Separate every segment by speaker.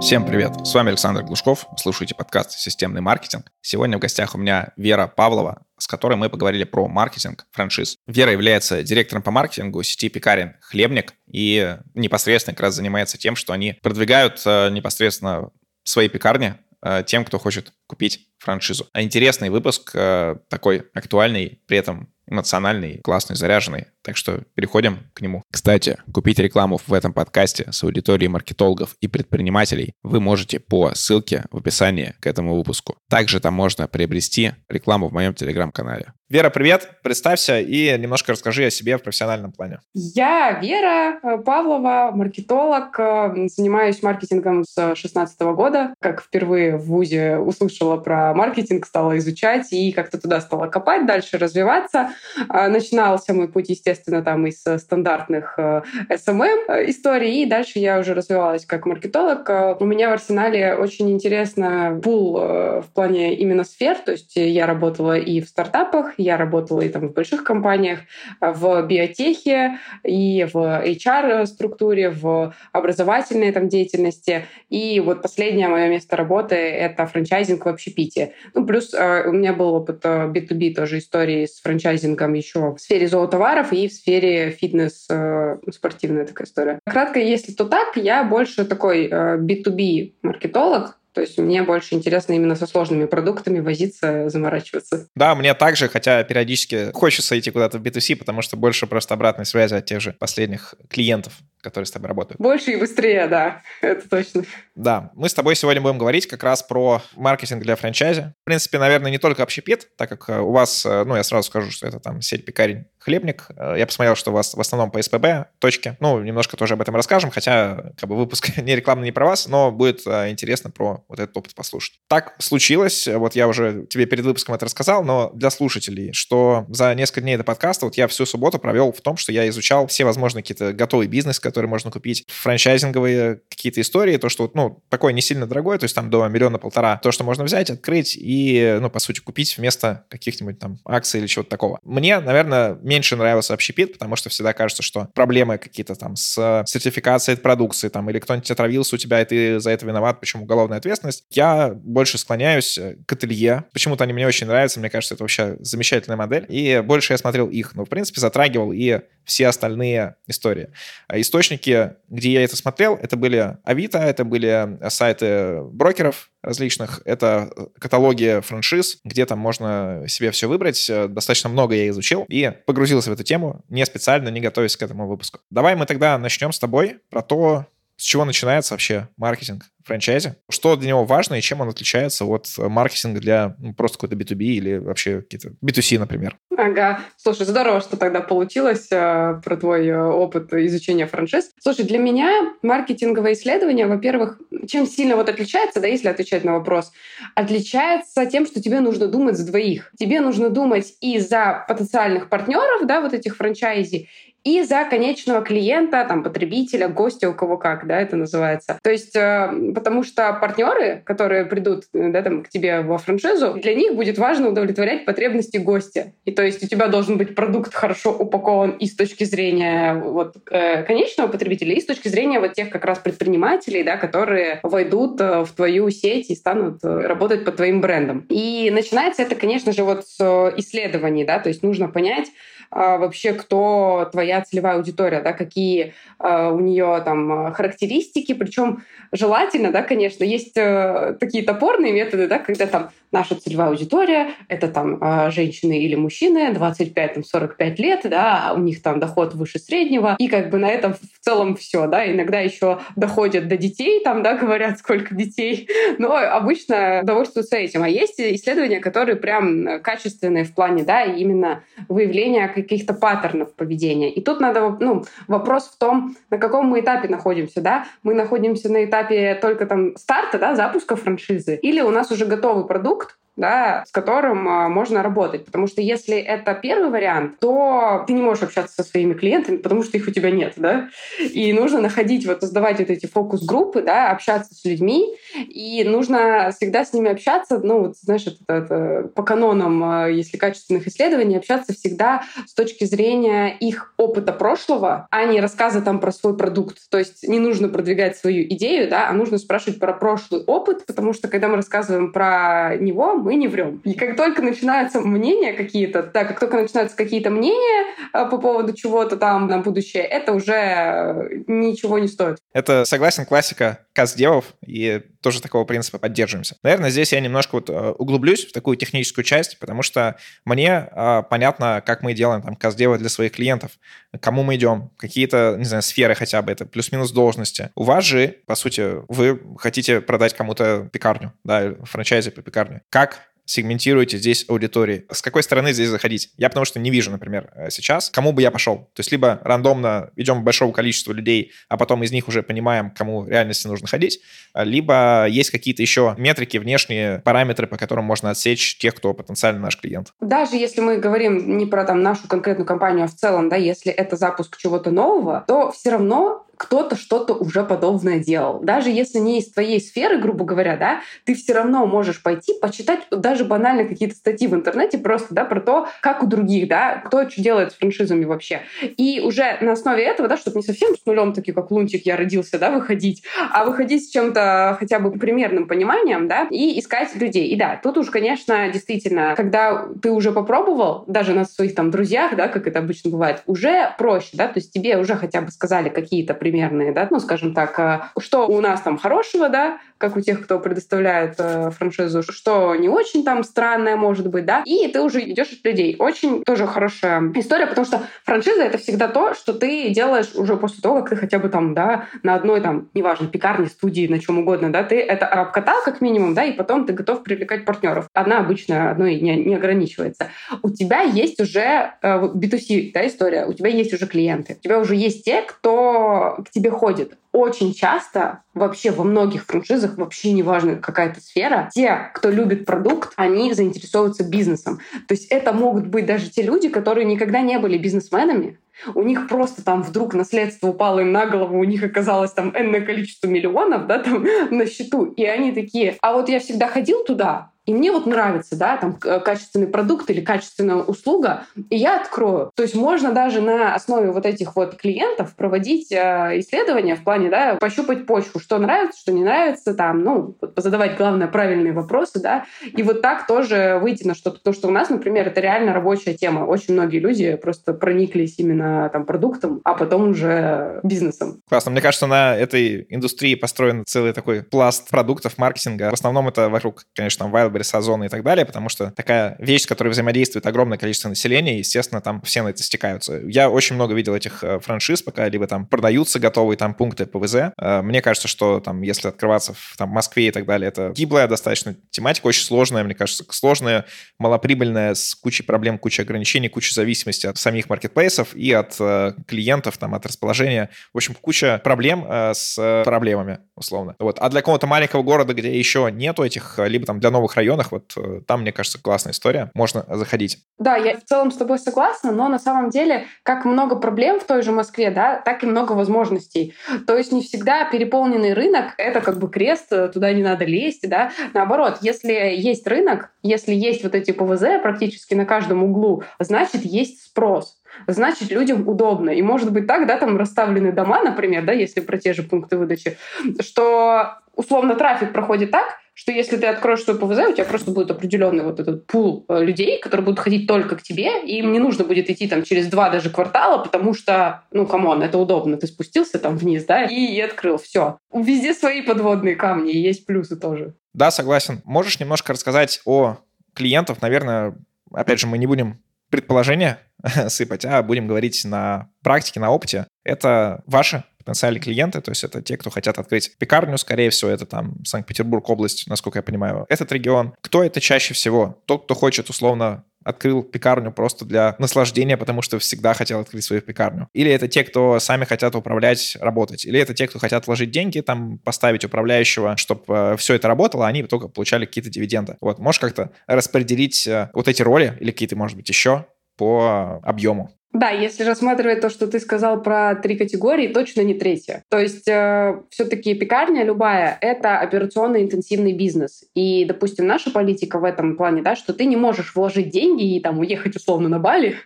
Speaker 1: Всем привет! С вами Александр Глушков. Слушайте подкаст «Системный маркетинг». Сегодня в гостях у меня Вера Павлова, с которой мы поговорили про маркетинг франшиз. Вера является директором по маркетингу сети пекарен «Хлебник» и непосредственно как раз занимается тем, что они продвигают э, непосредственно свои пекарни э, тем, кто хочет купить франшизу. А интересный выпуск, э, такой актуальный, при этом эмоциональный, классный, заряженный. Так что переходим к нему. Кстати, купить рекламу в этом подкасте с аудиторией маркетологов и предпринимателей вы можете по ссылке в описании к этому выпуску. Также там можно приобрести рекламу в моем телеграм-канале. Вера, привет! Представься и немножко расскажи о себе в профессиональном плане.
Speaker 2: Я Вера э, Павлова, маркетолог. Э, занимаюсь маркетингом с 2016 года. Как впервые в ВУЗе услышала про маркетинг, стала изучать и как-то туда стала копать, дальше развиваться. Э, начинался мой путь, естественно, там из стандартных SMM историй, и дальше я уже развивалась как маркетолог. У меня в арсенале очень интересно пул в плане именно сфер, то есть я работала и в стартапах, я работала и там в больших компаниях, в биотехе, и в HR-структуре, в образовательной там деятельности. И вот последнее мое место работы — это франчайзинг в общепите. Ну, плюс э, у меня был опыт B2B э, тоже истории с франчайзингом еще в сфере зоотоваров и в сфере фитнес, э, спортивная такая история. Кратко, если то так, я больше такой B2B маркетолог, то есть мне больше интересно именно со сложными продуктами возиться, заморачиваться.
Speaker 1: Да, мне также, хотя периодически хочется идти куда-то в B2C, потому что больше просто обратной связи от тех же последних клиентов которые с тобой работают.
Speaker 2: Больше и быстрее, да, это точно.
Speaker 1: Да, мы с тобой сегодня будем говорить как раз про маркетинг для франчайзи. В принципе, наверное, не только общепит, так как э, у вас, э, ну, я сразу скажу, что это там сеть пекарень хлебник. Э, я посмотрел, что у вас в основном по СПБ точки. Ну, немножко тоже об этом расскажем, хотя как бы выпуск не рекламный не про вас, но будет интересно про вот этот опыт послушать. Так случилось, вот я уже тебе перед выпуском это рассказал, но для слушателей, что за несколько дней до подкаста вот я всю субботу провел в том, что я изучал все возможные какие-то готовые бизнес, которые можно купить, франчайзинговые какие-то истории, то, что, ну, такое не сильно дорогое, то есть там до миллиона-полтора, то, что можно взять, открыть и, ну, по сути, купить вместо каких-нибудь там акций или чего-то такого. Мне, наверное, меньше нравился общепит, потому что всегда кажется, что проблемы какие-то там с сертификацией продукции, там, или кто-нибудь отравился у тебя, и ты за это виноват, почему уголовная ответственность. Я больше склоняюсь к ателье. Почему-то они мне очень нравятся, мне кажется, это вообще замечательная модель. И больше я смотрел их, но, в принципе, затрагивал и все остальные истории. А источники, где я это смотрел, это были Авито, это были сайты брокеров различных, это каталоги франшиз, где там можно себе все выбрать. Достаточно много я изучил и погрузился в эту тему, не специально, не готовясь к этому выпуску. Давай мы тогда начнем с тобой про то, с чего начинается вообще маркетинг франчайзе? Что для него важно и чем он отличается от маркетинга для ну, просто какой-то B2B или вообще какие-то B2C, например?
Speaker 2: Ага. Слушай, здорово, что тогда получилось э, про твой э, опыт изучения франшиз. Слушай, для меня маркетинговое исследование, во-первых, чем сильно вот отличается, да, если отвечать на вопрос, отличается тем, что тебе нужно думать за двоих. Тебе нужно думать и за потенциальных партнеров, да, вот этих франчайзи, и за конечного клиента, там, потребителя, гостя, у кого как, да, это называется. То есть, э, потому что партнеры, которые придут, да, там, к тебе во франшизу, для них будет важно удовлетворять потребности гостя. И то есть у тебя должен быть продукт хорошо упакован и с точки зрения вот, э, конечного потребителя, и с точки зрения вот тех как раз предпринимателей, да, которые войдут э, в твою сеть и станут работать под твоим брендом. И начинается это, конечно же, вот с исследований, да, то есть нужно понять, вообще, кто твоя целевая аудитория, да, какие а, у нее там характеристики, причем желательно, да, конечно, есть э, такие топорные методы, да, когда там наша целевая аудитория — это там а, женщины или мужчины 25-45 лет, да, у них там доход выше среднего, и как бы на этом в целом все, да, иногда еще доходят до детей, там, да, говорят, сколько детей, но обычно довольствуются этим. А есть исследования, которые прям качественные в плане, да, именно выявления каких-то паттернов поведения. И тут надо, ну, вопрос в том, на каком мы этапе находимся, да, мы находимся на этапе только там старта, да, запуска франшизы, или у нас уже готовый продукт, да, с которым а, можно работать. Потому что если это первый вариант, то ты не можешь общаться со своими клиентами, потому что их у тебя нет, да. И нужно находить, вот создавать вот эти фокус-группы, да, общаться с людьми, и нужно всегда с ними общаться, ну, вот, знаешь, это, это по канонам, а, если качественных исследований, общаться всегда с точки зрения их опыта прошлого, а не рассказа там про свой продукт. То есть не нужно продвигать свою идею, да, а нужно спрашивать про прошлый опыт, потому что когда мы рассказываем про него, мы не врем. И как только начинаются мнения какие-то, да, как только начинаются какие-то мнения э, по поводу чего-то там на будущее, это уже э, ничего не стоит.
Speaker 1: Это, согласен, классика каздевов, и тоже такого принципа поддерживаемся. Наверное, здесь я немножко вот э, углублюсь в такую техническую часть, потому что мне а, понятно, как мы делаем там каздевы для своих клиентов, кому мы идем, какие-то, не знаю, сферы хотя бы, это плюс-минус должности. У вас же, по сути, вы хотите продать кому-то пекарню, да, франчайзи по пекарне. Как сегментируете здесь аудитории? С какой стороны здесь заходить? Я потому что не вижу, например, э, сейчас, кому бы я пошел. То есть либо рандомно идем большого количества людей, а потом из них уже понимаем, кому реальности нужно ходить, а, либо есть какие-то еще метрики, внешние параметры, по которым можно отсечь тех, кто потенциально наш клиент.
Speaker 2: Даже если мы говорим не про там нашу конкретную компанию, а в целом, да, если это запуск чего-то нового, то все равно кто-то что-то уже подобное делал. Даже если не из твоей сферы, грубо говоря, да, ты все равно можешь пойти почитать даже банально какие-то статьи в интернете просто, да, про то, как у других, да, кто что делает с франшизами вообще. И уже на основе этого, да, чтобы не совсем с нулем, такие как лунтик, я родился, да, выходить, а выходить с чем-то хотя бы примерным пониманием, да, и искать людей. И да, тут уж, конечно, действительно, когда ты уже попробовал, даже на своих там друзьях, да, как это обычно бывает, уже проще, да, то есть тебе уже хотя бы сказали какие-то примерные, да, ну, скажем так, э, что у нас там хорошего, да, как у тех, кто предоставляет э, франшизу, что не очень там странное может быть, да, и ты уже идешь от людей. Очень тоже хорошая история, потому что франшиза — это всегда то, что ты делаешь уже после того, как ты хотя бы там, да, на одной там, неважно, пекарне, студии, на чем угодно, да, ты это обкатал как минимум, да, и потом ты готов привлекать партнеров. Одна обычно одной не, не ограничивается. У тебя есть уже э, B2C, да, история, у тебя есть уже клиенты, у тебя уже есть те, кто к тебе ходит. Очень часто, вообще во многих франшизах, вообще неважно какая-то сфера, те, кто любит продукт, они заинтересовываются бизнесом. То есть это могут быть даже те люди, которые никогда не были бизнесменами, у них просто там вдруг наследство упало им на голову, у них оказалось там энное количество миллионов, да, там на счету, и они такие, а вот я всегда ходил туда, и мне вот нравится, да, там качественный продукт или качественная услуга, и я открою. То есть можно даже на основе вот этих вот клиентов проводить э, исследования в плане, да, пощупать почву, что нравится, что не нравится, там, ну, задавать, главное, правильные вопросы, да, и вот так тоже выйти на что-то. Потому что у нас, например, это реально рабочая тема. Очень многие люди просто прониклись именно там продуктом, а потом уже бизнесом.
Speaker 1: Классно. Мне кажется, на этой индустрии построен целый такой пласт продуктов, маркетинга. В основном это вокруг, конечно, там, Wildberries, Озона и так далее, потому что такая вещь, с которой взаимодействует огромное количество населения, естественно, там все на это стекаются. Я очень много видел этих э, франшиз, пока либо там продаются готовые там пункты ПВЗ. Э, мне кажется, что там, если открываться в там, Москве и так далее, это гиблая достаточно тематика, очень сложная, мне кажется, сложная, малоприбыльная, с кучей проблем, кучей ограничений, кучей зависимости от самих маркетплейсов и от э, клиентов, там, от расположения. В общем, куча проблем с проблемами, условно. Вот. А для какого-то маленького города, где еще нету этих, либо там для новых районов, районах, вот э, там, мне кажется, классная история, можно заходить.
Speaker 2: Да, я в целом с тобой согласна, но на самом деле, как много проблем в той же Москве, да, так и много возможностей. То есть не всегда переполненный рынок — это как бы крест, э, туда не надо лезть, да. Наоборот, если есть рынок, если есть вот эти ПВЗ практически на каждом углу, значит, есть спрос значит, людям удобно. И может быть так, да, там расставлены дома, например, да, если про те же пункты выдачи, что условно трафик проходит так, что если ты откроешь свой ПВЗ, у тебя просто будет определенный вот этот пул э, людей, которые будут ходить только к тебе, и им не нужно будет идти там через два даже квартала, потому что, ну, come on, это удобно. Ты спустился там вниз, да, и, и открыл. Все. Везде свои подводные камни, и есть плюсы тоже.
Speaker 1: Да, согласен. Можешь немножко рассказать о клиентах? Наверное, опять же, мы не будем предположения сыпать, а будем говорить на практике, на опыте. Это ваши потенциальные клиенты, то есть это те, кто хотят открыть пекарню, скорее всего, это там Санкт-Петербург область, насколько я понимаю, этот регион. Кто это чаще всего? Тот, кто хочет условно открыл пекарню просто для наслаждения, потому что всегда хотел открыть свою пекарню. Или это те, кто сами хотят управлять, работать. Или это те, кто хотят вложить деньги, там, поставить управляющего, чтобы э, все это работало, а они только получали какие-то дивиденды. Вот, можешь как-то распределить э, вот эти роли или какие-то, может быть, еще по объему?
Speaker 2: Да, если рассматривать то, что ты сказал про три категории, точно не третья. То есть э, все-таки пекарня любая — это операционно интенсивный бизнес. И, допустим, наша политика в этом плане, да, что ты не можешь вложить деньги и там уехать условно на Бали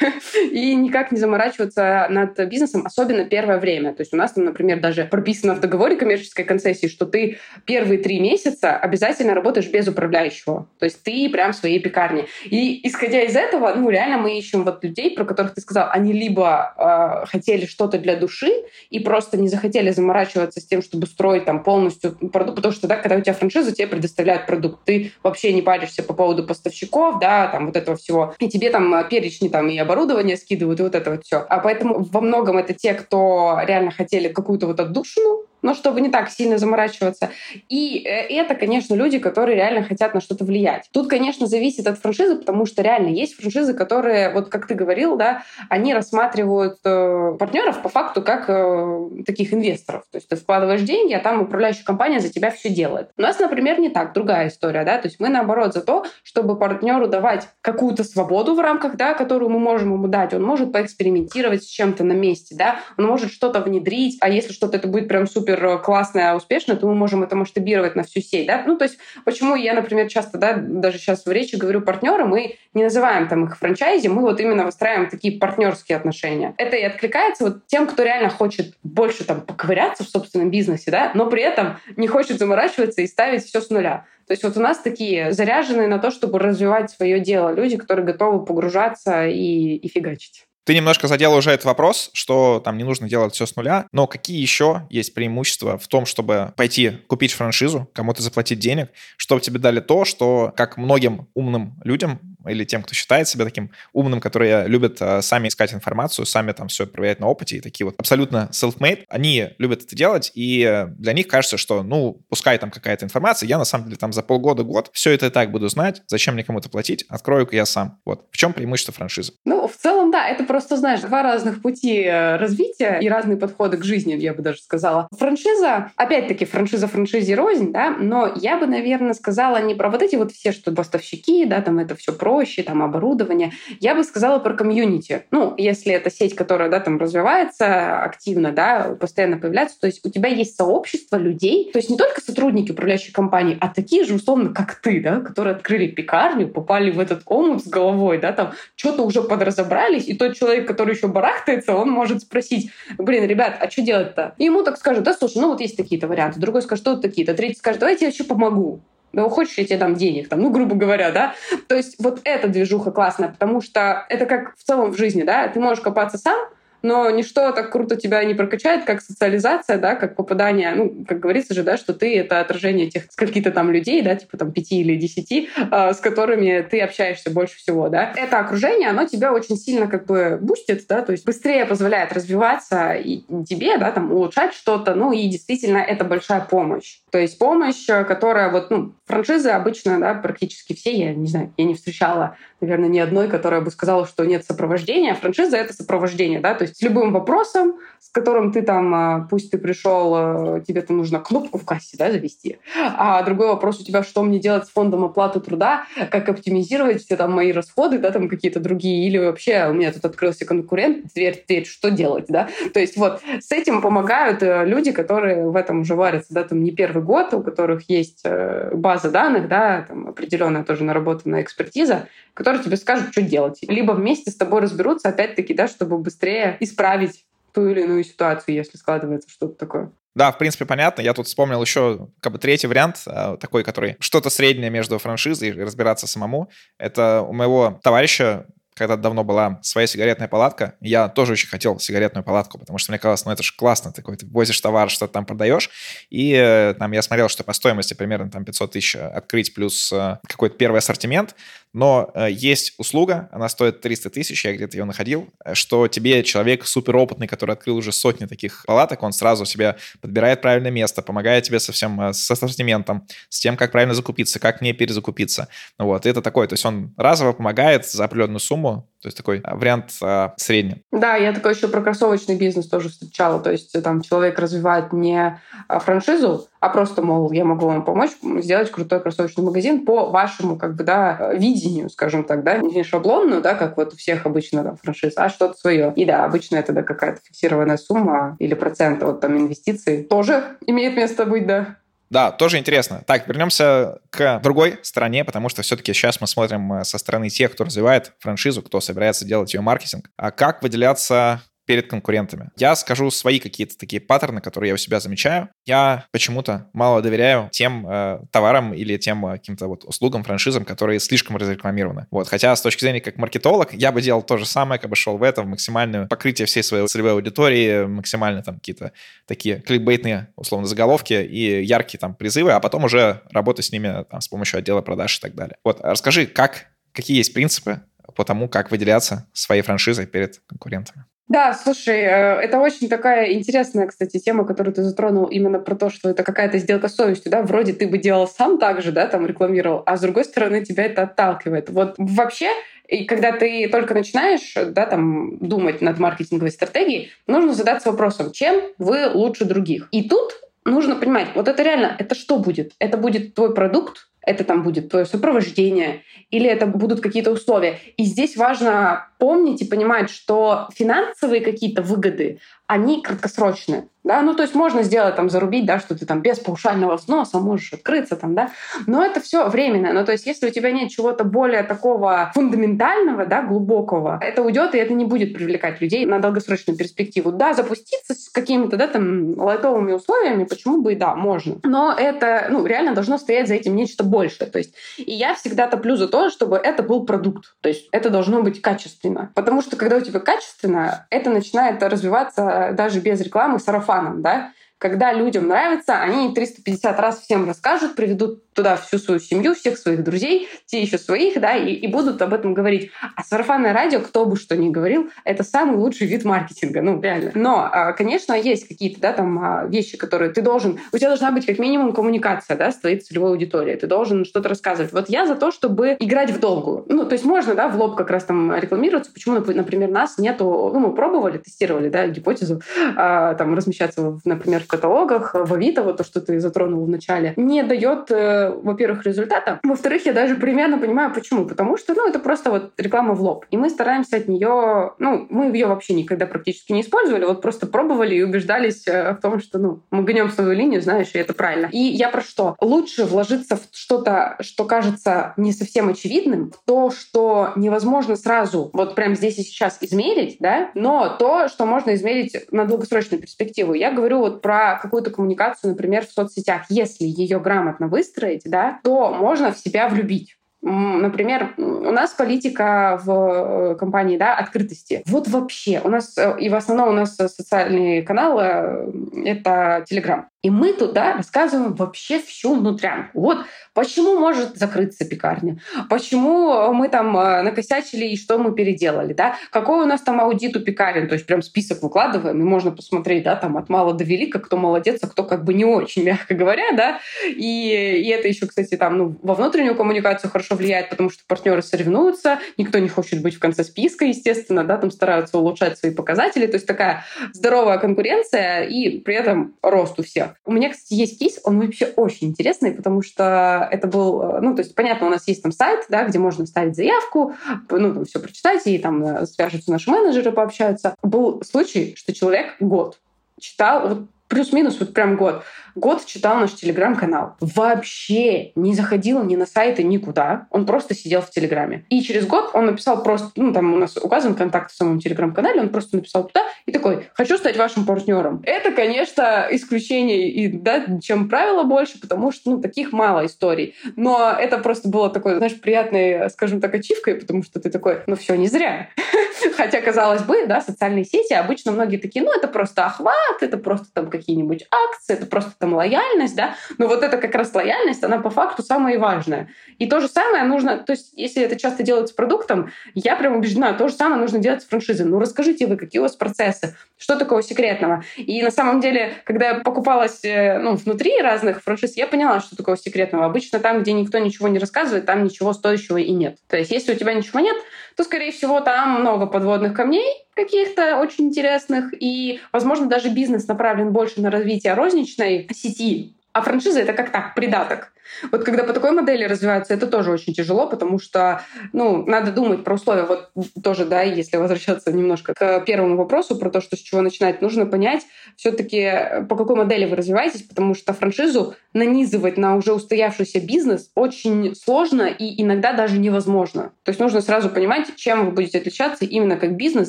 Speaker 2: и никак не заморачиваться над бизнесом, особенно первое время. То есть у нас там, например, даже прописано в договоре коммерческой концессии, что ты первые три месяца обязательно работаешь без управляющего. То есть ты прям в своей пекарне. И исходя из этого, ну реально мы ищем вот людей, про которых ты сказал, они либо э, хотели что-то для души и просто не захотели заморачиваться с тем, чтобы строить там полностью продукт, потому что да, когда у тебя франшиза, тебе предоставляют продукт, ты вообще не паришься по поводу поставщиков, да, там вот этого всего, и тебе там э, перечни там и оборудование скидывают, и вот это вот все. А поэтому во многом это те, кто реально хотели какую-то вот отдушину, но чтобы не так сильно заморачиваться. И э, это, конечно, люди, которые реально хотят на что-то влиять. Тут, конечно, зависит от франшизы, потому что реально есть франшизы, которые, вот как ты говорил, да, они рассматривают э, партнеров по факту как э, таких инвесторов. То есть ты вкладываешь деньги, а там управляющая компания за тебя все делает. У нас, например, не так, другая история, да, то есть мы наоборот за то, чтобы партнеру давать какую-то свободу в рамках, да, которую мы можем ему дать. Он может поэкспериментировать с чем-то на месте, да, он может что-то внедрить, а если что-то это будет прям супер супер классная, успешная, то мы можем это масштабировать на всю сеть. Да? Ну, то есть, почему я, например, часто, да, даже сейчас в речи говорю партнеры, мы не называем там их франчайзи, мы вот именно выстраиваем такие партнерские отношения. Это и откликается вот тем, кто реально хочет больше там поковыряться в собственном бизнесе, да, но при этом не хочет заморачиваться и ставить все с нуля. То есть вот у нас такие заряженные на то, чтобы развивать свое дело люди, которые готовы погружаться и, и фигачить.
Speaker 1: Ты немножко задел уже этот вопрос, что там не нужно делать все с нуля, но какие еще есть преимущества в том, чтобы пойти купить франшизу, кому-то заплатить денег, чтобы тебе дали то, что, как многим умным людям или тем, кто считает себя таким умным, которые любят а, сами искать информацию, сами там все проверять на опыте, и такие вот абсолютно self-made, они любят это делать, и для них кажется, что, ну, пускай там какая-то информация, я на самом деле там за полгода-год все это и так буду знать, зачем мне кому-то платить, открою-ка я сам. Вот. В чем преимущество франшизы?
Speaker 2: Ну, в целом, да, это просто, знаешь, два разных пути э, развития и разные подходы к жизни, я бы даже сказала. Франшиза, опять-таки, франшиза франшизе рознь, да, но я бы, наверное, сказала не про вот эти вот все, что поставщики, да, там это все проще, там оборудование. Я бы сказала про комьюнити. Ну, если это сеть, которая, да, там развивается активно, да, постоянно появляется, то есть у тебя есть сообщество людей, то есть не только сотрудники управляющей компании, а такие же, условно, как ты, да, которые открыли пекарню, попали в этот омут с головой, да, там что-то уже подразобрались, и тот человек, который еще барахтается, он может спросить, блин, ребят, а что делать-то? И ему так скажут, да, слушай, ну вот есть такие-то варианты. Другой скажет, что вот такие-то. Третий скажет, давайте я еще помогу. Да хочешь, я тебе дам денег, там, ну, грубо говоря, да. То есть вот эта движуха классная, потому что это как в целом в жизни, да, ты можешь копаться сам, но ничто так круто тебя не прокачает, как социализация, да, как попадание, ну, как говорится же, да, что ты — это отражение тех скольки-то там людей, да, типа там пяти или десяти, э, с которыми ты общаешься больше всего, да. Это окружение, оно тебя очень сильно как бы бустит, да, то есть быстрее позволяет развиваться и тебе, да, там, улучшать что-то, ну, и действительно это большая помощь. То есть помощь, которая вот, ну, франшизы обычно, да, практически все, я не знаю, я не встречала, наверное, ни одной, которая бы сказала, что нет сопровождения. Франшиза — это сопровождение, да, то есть с любым вопросом, с которым ты там, а, пусть ты пришел, а, тебе там нужно кнопку в кассе да, завести, а другой вопрос у тебя, что мне делать с фондом оплаты труда, как оптимизировать все там мои расходы, да, там какие-то другие, или вообще у меня тут открылся конкурент, дверь, дверь, что делать, да. То есть вот с этим помогают э, люди, которые в этом уже варятся, да, там не первый год, у которых есть э, база данных, да, там определенная тоже наработанная экспертиза, которые тебе скажут, что делать. Либо вместе с тобой разберутся, опять-таки, да, чтобы быстрее исправить ту или иную ситуацию, если складывается что-то такое.
Speaker 1: Да, в принципе, понятно. Я тут вспомнил еще как бы третий вариант, а, такой, который что-то среднее между франшизой и разбираться самому. Это у моего товарища когда давно была своя сигаретная палатка. Я тоже очень хотел сигаретную палатку, потому что мне казалось, ну это же классно, ты какой-то возишь товар, что-то там продаешь. И э, там я смотрел, что по стоимости примерно там 500 тысяч открыть плюс э, какой-то первый ассортимент. Но э, есть услуга, она стоит 300 тысяч, я где-то ее находил, что тебе человек суперопытный, который открыл уже сотни таких палаток, он сразу себе подбирает правильное место, помогает тебе со всем, с ассортиментом, с тем, как правильно закупиться, как не перезакупиться. Вот, и это такой, то есть он разово помогает за определенную сумму, то есть такой а, вариант а, средний.
Speaker 2: Да, я такой еще про кроссовочный бизнес тоже встречала. То есть там человек развивает не а, франшизу, а просто, мол, я могу вам помочь сделать крутой кроссовочный магазин по вашему, как бы, да, видению, скажем так, да, не шаблонную, да, как вот у всех обычно там франшиз, а что-то свое. И да, обычно это да, какая-то фиксированная сумма или процент от там инвестиций тоже имеет место быть, да.
Speaker 1: Да, тоже интересно. Так, вернемся к другой стороне, потому что все-таки сейчас мы смотрим э, со стороны тех, кто развивает франшизу, кто собирается делать ее маркетинг. А как выделяться перед конкурентами. Я скажу свои какие-то такие паттерны, которые я у себя замечаю. Я почему-то мало доверяю тем э, товарам или тем э, каким-то вот услугам, франшизам, которые слишком разрекламированы. Вот. Хотя с точки зрения как маркетолог, я бы делал то же самое, как бы шел в это, в максимальное покрытие всей своей целевой аудитории, максимально там какие-то такие кликбейтные, условно, заголовки и яркие там призывы, а потом уже работать с ними там, с помощью отдела продаж и так далее. Вот, расскажи, как, какие есть принципы по тому, как выделяться своей франшизой перед конкурентами?
Speaker 2: Да, слушай, э, это очень такая интересная, кстати, тема, которую ты затронул именно про то, что это какая-то сделка с совестью, да, вроде ты бы делал сам так же, да, там рекламировал, а с другой стороны тебя это отталкивает. Вот вообще и когда ты только начинаешь да, там, думать над маркетинговой стратегией, нужно задаться вопросом, чем вы лучше других. И тут нужно понимать, вот это реально, это что будет? Это будет твой продукт, это там будет твое сопровождение, или это будут какие-то условия. И здесь важно помнить и понимать, что финансовые какие-то выгоды, они краткосрочные. Да? Ну, то есть можно сделать, там, зарубить, да, что ты там без паушального взноса можешь открыться, там, да, но это все временно. Ну, то есть если у тебя нет чего-то более такого фундаментального, да, глубокого, это уйдет, и это не будет привлекать людей на долгосрочную перспективу. Да, запуститься с какими-то, да, там, лайтовыми условиями, почему бы и да, можно. Но это, ну, реально должно стоять за этим нечто большее. То есть и я всегда топлю за то, чтобы это был продукт. То есть это должно быть качественно. Потому что когда у тебя качественно, это начинает развиваться даже без рекламы сарафаном, да, когда людям нравится, они 350 раз всем расскажут, приведут туда всю свою семью, всех своих друзей, те еще своих, да, и, и будут об этом говорить. А сарафанное радио, кто бы что ни говорил, это самый лучший вид маркетинга, ну, реально. Но, а, конечно, есть какие-то, да, там а, вещи, которые ты должен... У тебя должна быть как минимум коммуникация, да, с твоей целевой аудиторией. Ты должен что-то рассказывать. Вот я за то, чтобы играть в долгую. Ну, то есть можно, да, в лоб как раз там рекламироваться. Почему, например, нас нету... Ну, мы пробовали, тестировали, да, гипотезу, а, там, размещаться, например, в каталогах, в Авито, вот то, что ты затронул в начале, не дает э, во-первых, результата. Во-вторых, я даже примерно понимаю, почему. Потому что, ну, это просто вот реклама в лоб. И мы стараемся от нее, ну, мы ее вообще никогда практически не использовали, вот просто пробовали и убеждались э, в том, что, ну, мы гонем свою линию, знаешь, и это правильно. И я про что? Лучше вложиться в что-то, что кажется не совсем очевидным, в то, что невозможно сразу вот прямо здесь и сейчас измерить, да, но то, что можно измерить на долгосрочную перспективу. Я говорю вот про какую-то коммуникацию, например, в соцсетях. Если ее грамотно выстроить, да, то можно в себя влюбить. Например, у нас политика в э, компании да, открытости. Вот вообще. У нас, э, и в основном у нас социальный канал э, — это Telegram. И мы туда рассказываем вообще всю внутрянку. Вот почему может закрыться пекарня, почему мы там накосячили и что мы переделали, да, какой у нас там аудит у пекарен, то есть прям список выкладываем, и можно посмотреть, да, там от мала до велика, кто молодец, а кто как бы не очень, мягко говоря, да, и, и это еще, кстати, там, ну, во внутреннюю коммуникацию хорошо влияет, потому что партнеры соревнуются, никто не хочет быть в конце списка, естественно, да, там стараются улучшать свои показатели, то есть такая здоровая конкуренция и при этом рост у всех. У меня, кстати, есть кейс, он вообще очень интересный, потому что это был, э, ну, то есть, понятно, у нас есть там сайт, да, где можно ставить заявку, ну, там все прочитать, и там э, свяжутся наши менеджеры, пообщаются. Был случай, что человек год читал, вот плюс-минус вот прям год. Год читал наш телеграм-канал. Вообще не заходил ни на сайты, никуда. Он просто сидел в телеграме. И через год он написал просто, ну там у нас указан контакт в самом телеграм-канале, он просто написал туда и такой, хочу стать вашим партнером. Это, конечно, исключение и, да, чем правило больше, потому что, ну, таких мало историй. Но это просто было такой, знаешь, приятной, скажем так, ачивкой, потому что ты такой, ну все, не зря. Хотя, казалось бы, да, социальные сети обычно многие такие, ну, это просто охват, это просто там какие-нибудь акции, это просто там лояльность, да. Но вот это как раз лояльность, она по факту самая важная. И то же самое нужно, то есть если это часто делают с продуктом, я прям убеждена, то же самое нужно делать с франшизой. Ну, расскажите вы, какие у вас процессы, что такого секретного. И на самом деле, когда я покупалась э, ну, внутри разных франшиз, я поняла, что такого секретного. Обычно там, где никто ничего не рассказывает, там ничего стоящего и нет. То есть если у тебя ничего нет, то, скорее всего, там много подводных камней каких-то очень интересных, и, возможно, даже бизнес направлен больше на развитие розничной сети, а франшиза — это как так, придаток. Вот когда по такой модели развиваются, это тоже очень тяжело, потому что, ну, надо думать про условия. Вот тоже, да, если возвращаться немножко к первому вопросу про то, что с чего начинать, нужно понять все-таки, по какой модели вы развиваетесь, потому что франшизу нанизывать на уже устоявшийся бизнес очень сложно и иногда даже невозможно. То есть нужно сразу понимать, чем вы будете отличаться именно как бизнес,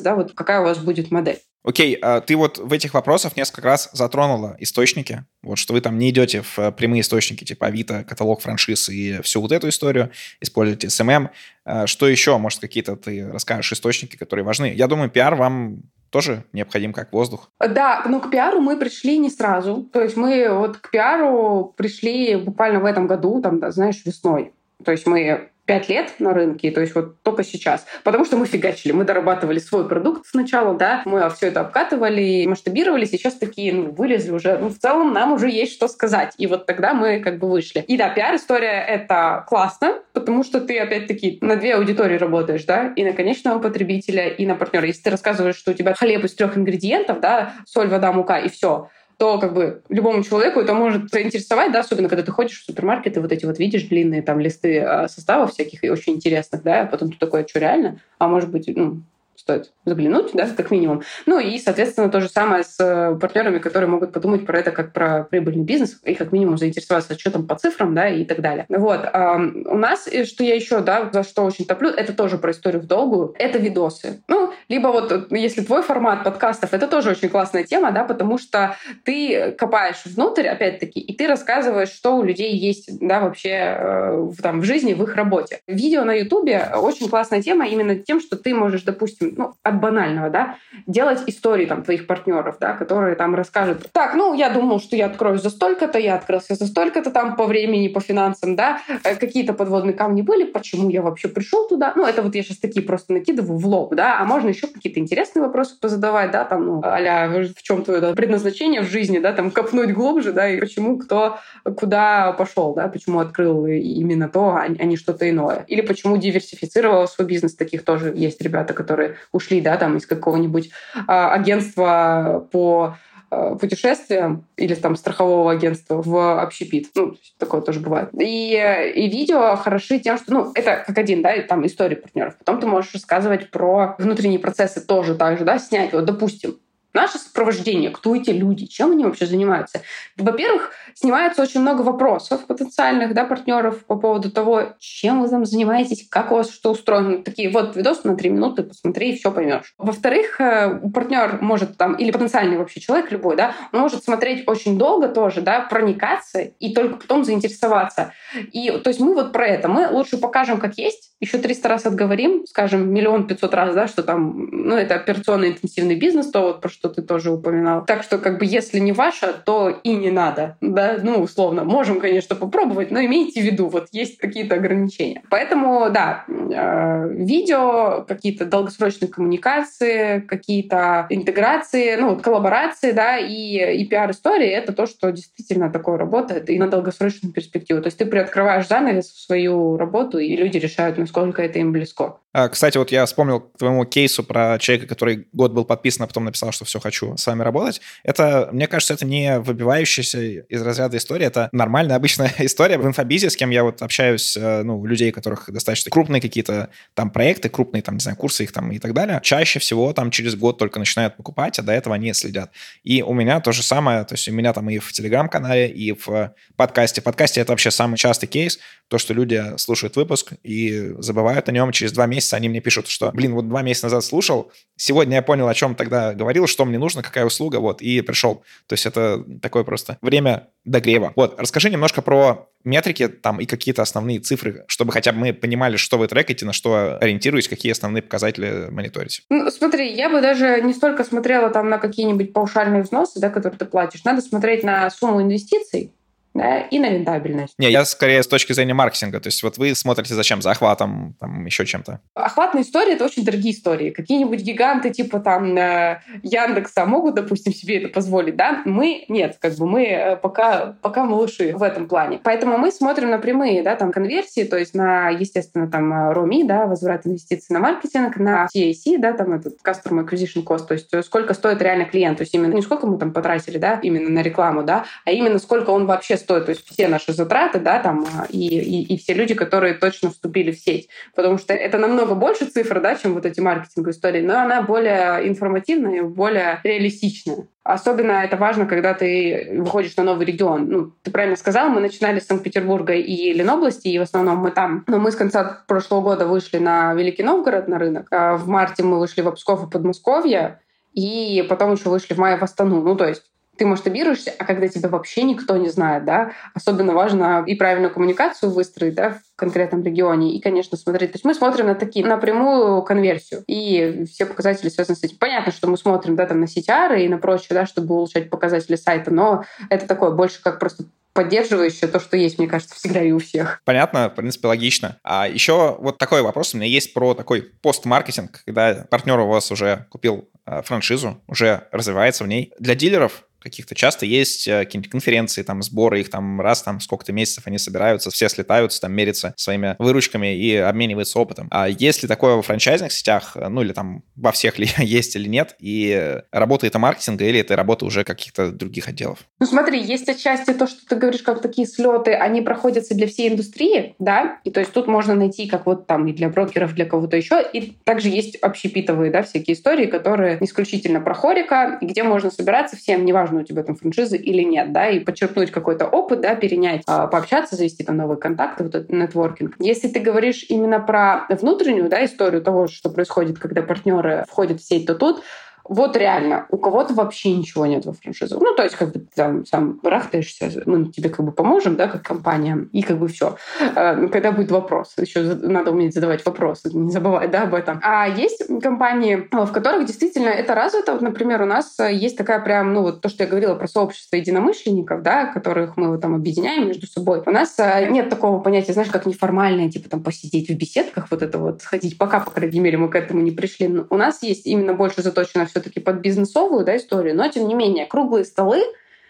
Speaker 2: да, вот какая у вас будет модель.
Speaker 1: Окей, а ты вот в этих вопросах несколько раз затронула источники, вот что вы там не идете в э, прямые источники типа Авито, каталог франшиз и всю вот эту историю, используете SMM. А что еще, может, какие-то ты расскажешь источники, которые важны? Я думаю, пиар вам тоже необходим как воздух.
Speaker 2: Да, но к пиару мы пришли не сразу. То есть мы вот к пиару пришли буквально в этом году, там, да, знаешь, весной. То есть мы пять лет на рынке, то есть вот только сейчас. Потому что мы фигачили, мы дорабатывали свой продукт сначала, да, мы все это обкатывали, масштабировали, сейчас такие, ну, вылезли уже. Ну, в целом нам уже есть что сказать. И вот тогда мы как бы вышли. И да, пиар-история — это классно, потому что ты, опять-таки, на две аудитории работаешь, да, и на конечного потребителя, и на партнера. Если ты рассказываешь, что у тебя хлеб из трех ингредиентов, да, соль, вода, мука, и все, то как бы любому человеку это может заинтересовать, да, особенно когда ты ходишь в супермаркет и вот эти вот видишь длинные там листы а, составов всяких и очень интересных, да, а потом ты такой, а что реально? А может быть, ну, стоит заглянуть, да, как минимум. Ну и, соответственно, то же самое с э, партнерами, которые могут подумать про это как про прибыльный бизнес и как минимум заинтересоваться, там по цифрам, да, и так далее. Вот. А у нас, что я еще, да, за что очень топлю, это тоже про историю в долгую, это видосы. Ну, либо вот э, если твой формат подкастов, это тоже очень классная тема, да, потому что ты копаешь внутрь, опять-таки, и ты рассказываешь, что у людей есть, да, вообще э, там в жизни, в их работе. Видео на Ютубе очень классная тема именно тем, что ты можешь, допустим, ну, от банального, да, делать истории там твоих партнеров, да, которые там расскажут, так, ну, я думал, что я откроюсь за столько-то, я открылся за столько-то там по времени, по финансам, да, э, какие-то подводные камни были, почему я вообще пришел туда, ну, это вот я сейчас такие просто накидываю в лоб, да, а можно еще какие-то интересные вопросы позадавать, да, там, ну, а в чем твое да, предназначение в жизни, да, там, копнуть глубже, да, и почему кто куда пошел, да, почему открыл именно то, а, а не что-то иное. Или почему диверсифицировал свой бизнес, таких тоже есть ребята, которые ушли, да, там из какого-нибудь а, агентства по а, путешествиям или там страхового агентства в общепит. Ну, такое тоже бывает. И, и видео хороши тем, что, ну, это как один, да, там истории партнеров. Потом ты можешь рассказывать про внутренние процессы тоже так же, да, снять. Вот, допустим, наше сопровождение, кто эти люди, чем они вообще занимаются. Во-первых, снимается очень много вопросов потенциальных да, партнеров по поводу того, чем вы там занимаетесь, как у вас что устроено. Такие вот видос на три минуты, посмотри, и все поймешь. Во-вторых, э, партнер может там, или потенциальный вообще человек любой, да, он может смотреть очень долго тоже, да, проникаться и только потом заинтересоваться. И то есть мы вот про это. Мы лучше покажем, как есть, еще 300 раз отговорим, скажем, миллион пятьсот раз, да, что там, ну, это операционно интенсивный бизнес, то вот про что ты тоже упоминал. Так что, как бы, если не ваше, то и не надо, да, ну, условно. Можем, конечно, попробовать, но имейте в виду, вот есть какие-то ограничения. Поэтому, да, э, видео, какие-то долгосрочные коммуникации, какие-то интеграции, ну, вот коллаборации, да, и, и пиар-истории — это то, что действительно такое работает и на долгосрочную перспективу. То есть ты приоткрываешь занавес в свою работу, и люди решают, насколько это им близко.
Speaker 1: А, кстати, вот я вспомнил к твоему кейсу про человека, который год был подписан, а потом написал, что все все хочу с вами работать. Это, мне кажется, это не выбивающаяся из разряда история, это нормальная обычная история в инфобизе, с кем я вот общаюсь, э, ну, людей, которых достаточно крупные какие-то там проекты, крупные там, не знаю, курсы их там и так далее, чаще всего там через год только начинают покупать, а до этого они следят. И у меня то же самое, то есть у меня там и в Телеграм-канале, и в подкасте. В подкасте это вообще самый частый кейс, то, что люди слушают выпуск и забывают о нем, через два месяца они мне пишут, что, блин, вот два месяца назад слушал, сегодня я понял, о чем тогда говорил, что мне нужно, какая услуга, вот, и пришел. То есть это такое просто время догрева. Вот, расскажи немножко про метрики там и какие-то основные цифры, чтобы хотя бы мы понимали, что вы трекаете, на что ориентируетесь, какие основные показатели мониторите.
Speaker 2: Ну, смотри, я бы даже не столько смотрела там на какие-нибудь паушальные взносы, да, которые ты платишь. Надо смотреть на сумму инвестиций, да, и на рентабельность.
Speaker 1: Не, я скорее с точки зрения маркетинга. То есть вот вы смотрите зачем? За охватом, там, еще чем-то?
Speaker 2: Охватные истории — это очень дорогие истории. Какие-нибудь гиганты типа там э, Яндекса могут, допустим, себе это позволить, да? Мы нет, как бы мы э, пока, пока малыши в этом плане. Поэтому мы смотрим на прямые, да, там, конверсии, то есть на, естественно, там, ROMI, да, возврат инвестиций на маркетинг, на CAC, да, там, этот Customer Acquisition Cost, то есть сколько стоит реально клиент, то есть именно не сколько мы там потратили, да, именно на рекламу, да, а именно сколько он вообще стоит, то есть все наши затраты, да, там, а, и, и, и все люди, которые точно вступили в сеть. Потому что это намного больше цифр, да, чем вот эти маркетинговые истории, но она более информативная и более реалистичная. Особенно это важно, когда ты выходишь на новый регион. Ну, ты правильно сказал, мы начинали с Санкт-Петербурга и Ленобласти, и в основном мы там. Но мы с конца прошлого года вышли на Великий Новгород на рынок. А в марте мы вышли в Псков и Подмосковье, и потом еще вышли в мае в Астану. Ну, то есть ты масштабируешься, а когда тебя вообще никто не знает, да, особенно важно и правильную коммуникацию выстроить, да, в конкретном регионе, и, конечно, смотреть. То есть мы смотрим на такие, напрямую конверсию, и все показатели связаны с этим. Понятно, что мы смотрим, да, там, на CTR и на прочее, да, чтобы улучшать показатели сайта, но это такое больше как просто поддерживающее то, что есть, мне кажется, всегда и у всех.
Speaker 1: Понятно, в принципе, логично. А еще вот такой вопрос у меня есть про такой постмаркетинг, когда партнер у вас уже купил а, франшизу, уже развивается в ней. Для дилеров каких-то. Часто есть э, какие-нибудь конференции, там, сборы, их там раз, там, сколько-то месяцев они собираются, все слетаются, там, мерятся своими выручками и обмениваются опытом. А есть ли такое во франчайзинг сетях, э, ну, или там во всех ли есть или нет, и работа это маркетинга или это работа уже каких-то других отделов?
Speaker 2: Ну, смотри, есть отчасти то, что ты говоришь, как такие слеты, они проходятся для всей индустрии, да, и то есть тут можно найти, как вот там и для брокеров, для кого-то еще, и также есть общепитовые, да, всякие истории, которые исключительно про хорика, где можно собираться всем, неважно, нужна у тебя там франшиза или нет, да, и подчеркнуть какой-то опыт, да, перенять, а, пообщаться, завести там новые контакты, вот этот нетворкинг. Если ты говоришь именно про внутреннюю, да, историю того, что происходит, когда партнеры входят в сеть, то тут вот реально, у кого-то вообще ничего нет во франшизах. Ну, то есть, как бы ты там сам рахтаешься, мы тебе как бы поможем, да, как компания, и как бы все. Э, когда будет вопрос, еще надо уметь задавать вопросы, не забывать, да, об этом. А есть компании, в которых действительно это развито. Вот, например, у нас есть такая прям, ну, вот то, что я говорила про сообщество единомышленников, да, которых мы вот там объединяем между собой. У нас э, нет такого понятия, знаешь, как неформальное, типа там посидеть в беседках, вот это вот сходить, пока, по крайней мере, мы к этому не пришли. Но у нас есть именно больше заточено все-таки под бизнесовую да, историю, но тем не менее круглые столы,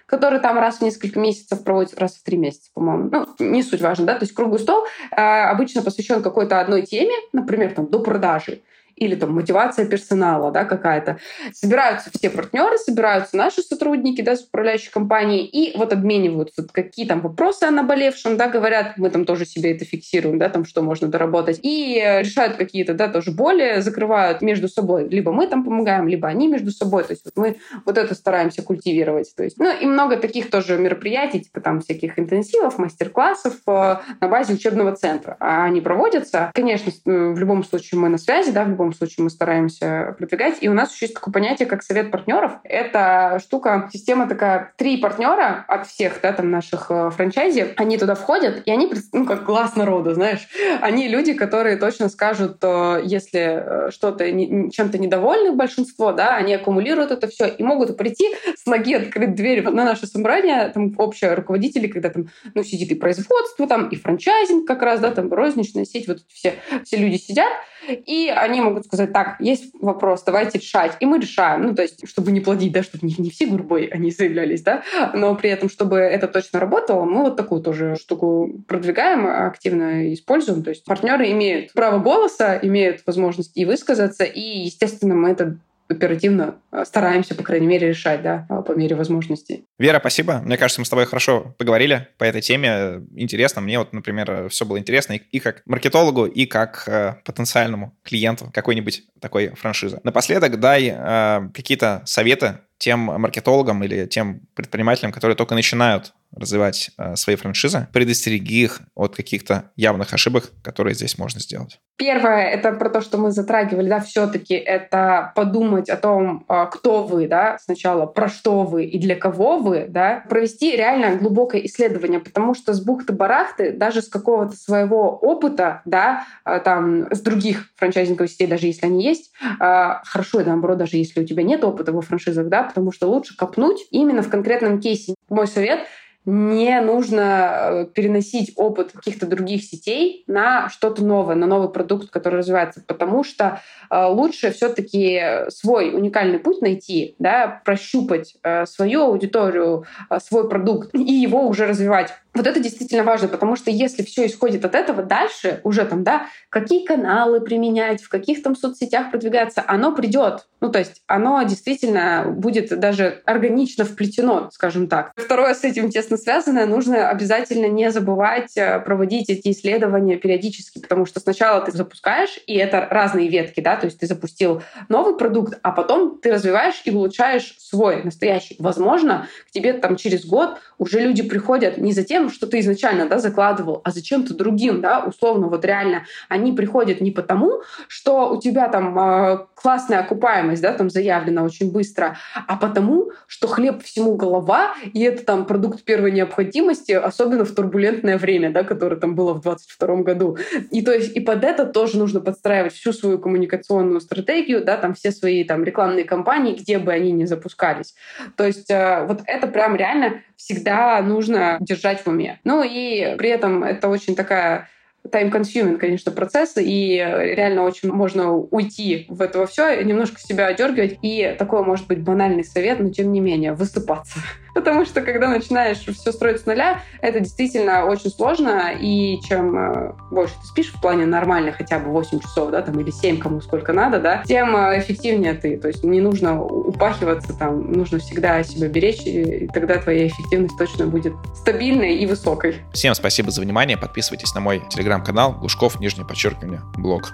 Speaker 2: которые там раз в несколько месяцев проводят, раз в три месяца, по-моему. Ну, не суть важно, да, то есть круглый стол э, обычно посвящен какой-то одной теме, например, там, до продажи или там мотивация персонала да, какая-то. Собираются все партнеры, собираются наши сотрудники да, с управляющей компанией и вот обмениваются, какие там вопросы о наболевшем, да, говорят, мы там тоже себе это фиксируем, да, там что можно доработать, и решают какие-то, да, тоже боли, закрывают между собой. Либо мы там помогаем, либо они между собой. То есть вот мы вот это стараемся культивировать. То есть, ну и много таких тоже мероприятий, типа там всяких интенсивов, мастер-классов э, на базе учебного центра. А они проводятся. Конечно, в любом случае мы на связи, да, в любом любом случае мы стараемся продвигать. И у нас еще есть такое понятие, как совет партнеров. Это штука, система такая, три партнера от всех да, там наших э, франчайзи, они туда входят, и они, ну, как глаз народа, знаешь, они люди, которые точно скажут, если э, что-то чем-то недовольны большинство, да, они аккумулируют это все и могут прийти с ноги открыть дверь на наше собрание, там общее руководители, когда там, ну, сидит и производство, там, и франчайзинг как раз, да, там, розничная сеть, вот все, все люди сидят, и они могут сказать, так, есть вопрос, давайте решать. И мы решаем. Ну, то есть, чтобы не плодить, да, чтобы не, не все гурбой они заявлялись, да, но при этом, чтобы это точно работало, мы вот такую тоже штуку продвигаем, активно используем. То есть партнеры имеют право голоса, имеют возможность и высказаться, и, естественно, мы это оперативно э, стараемся, по крайней мере, решать, да, по мере возможностей.
Speaker 1: Вера, спасибо. Мне кажется, мы с тобой хорошо поговорили по этой теме. Интересно. Мне вот, например, все было интересно и, как маркетологу, и как э, потенциальному клиенту какой-нибудь такой франшизы. Напоследок дай э, какие-то советы тем маркетологам или тем предпринимателям, которые только начинают развивать э, свои франшизы, предостереги их от каких-то явных ошибок, которые здесь можно сделать.
Speaker 2: Первое, это про то, что мы затрагивали, да, все-таки это подумать о том, э, кто вы, да, сначала про что вы и для кого вы, да, провести реально глубокое исследование, потому что с бухты-барахты, даже с какого-то своего опыта, да, э, там, с других франчайзинговых сетей, даже если они есть, хорошо, наоборот, даже если у тебя нет опыта во франшизах, да, потому что лучше копнуть именно в конкретном кейсе. Мой совет — не нужно э, переносить опыт каких-то других сетей на что-то новое, на новый продукт, который развивается, потому что э, лучше все-таки свой уникальный путь найти, да, прощупать э, свою аудиторию, свой продукт и его уже развивать. Вот это действительно важно, потому что если все исходит от этого, дальше уже там, да, какие каналы применять, в каких там соцсетях продвигаться, оно придет. Ну, то есть оно действительно будет даже органично вплетено, скажем так. Второе с этим тесно связанное, нужно обязательно не забывать э, проводить эти исследования периодически, потому что сначала ты запускаешь, и это разные ветки, да, то есть ты запустил новый продукт, а потом ты развиваешь и улучшаешь свой настоящий. Возможно, к тебе там через год уже люди приходят не за тем, что ты изначально да, закладывал, а зачем-то другим, да, условно, вот реально они приходят не потому, что у тебя там э, классная окупаемость, да, там заявлена очень быстро, а потому, что хлеб всему голова, и это там продукт первой необходимости, особенно в турбулентное время, да, которое там было в 22 году. И то есть и под это тоже нужно подстраивать всю свою коммуникационную стратегию, да, там все свои там рекламные кампании, где бы они ни запускались. То есть э, вот это прям реально всегда нужно держать в уме. Ну и при этом это очень такая time-consuming, конечно, процесс, и реально очень можно уйти в это все, немножко себя одергивать. И такой, может быть, банальный совет, но тем не менее, высыпаться. Потому что, когда начинаешь все строить с нуля, это действительно очень сложно, и чем э, больше ты спишь в плане нормально, хотя бы 8 часов, да, там, или 7, кому сколько надо, да, тем э, эффективнее ты. То есть не нужно упахиваться, там, нужно всегда себя беречь, и тогда твоя эффективность точно будет стабильной и высокой.
Speaker 1: Всем спасибо за внимание, подписывайтесь на мой телеграм телеграм-канал Глушков, нижнее подчеркивание, блог.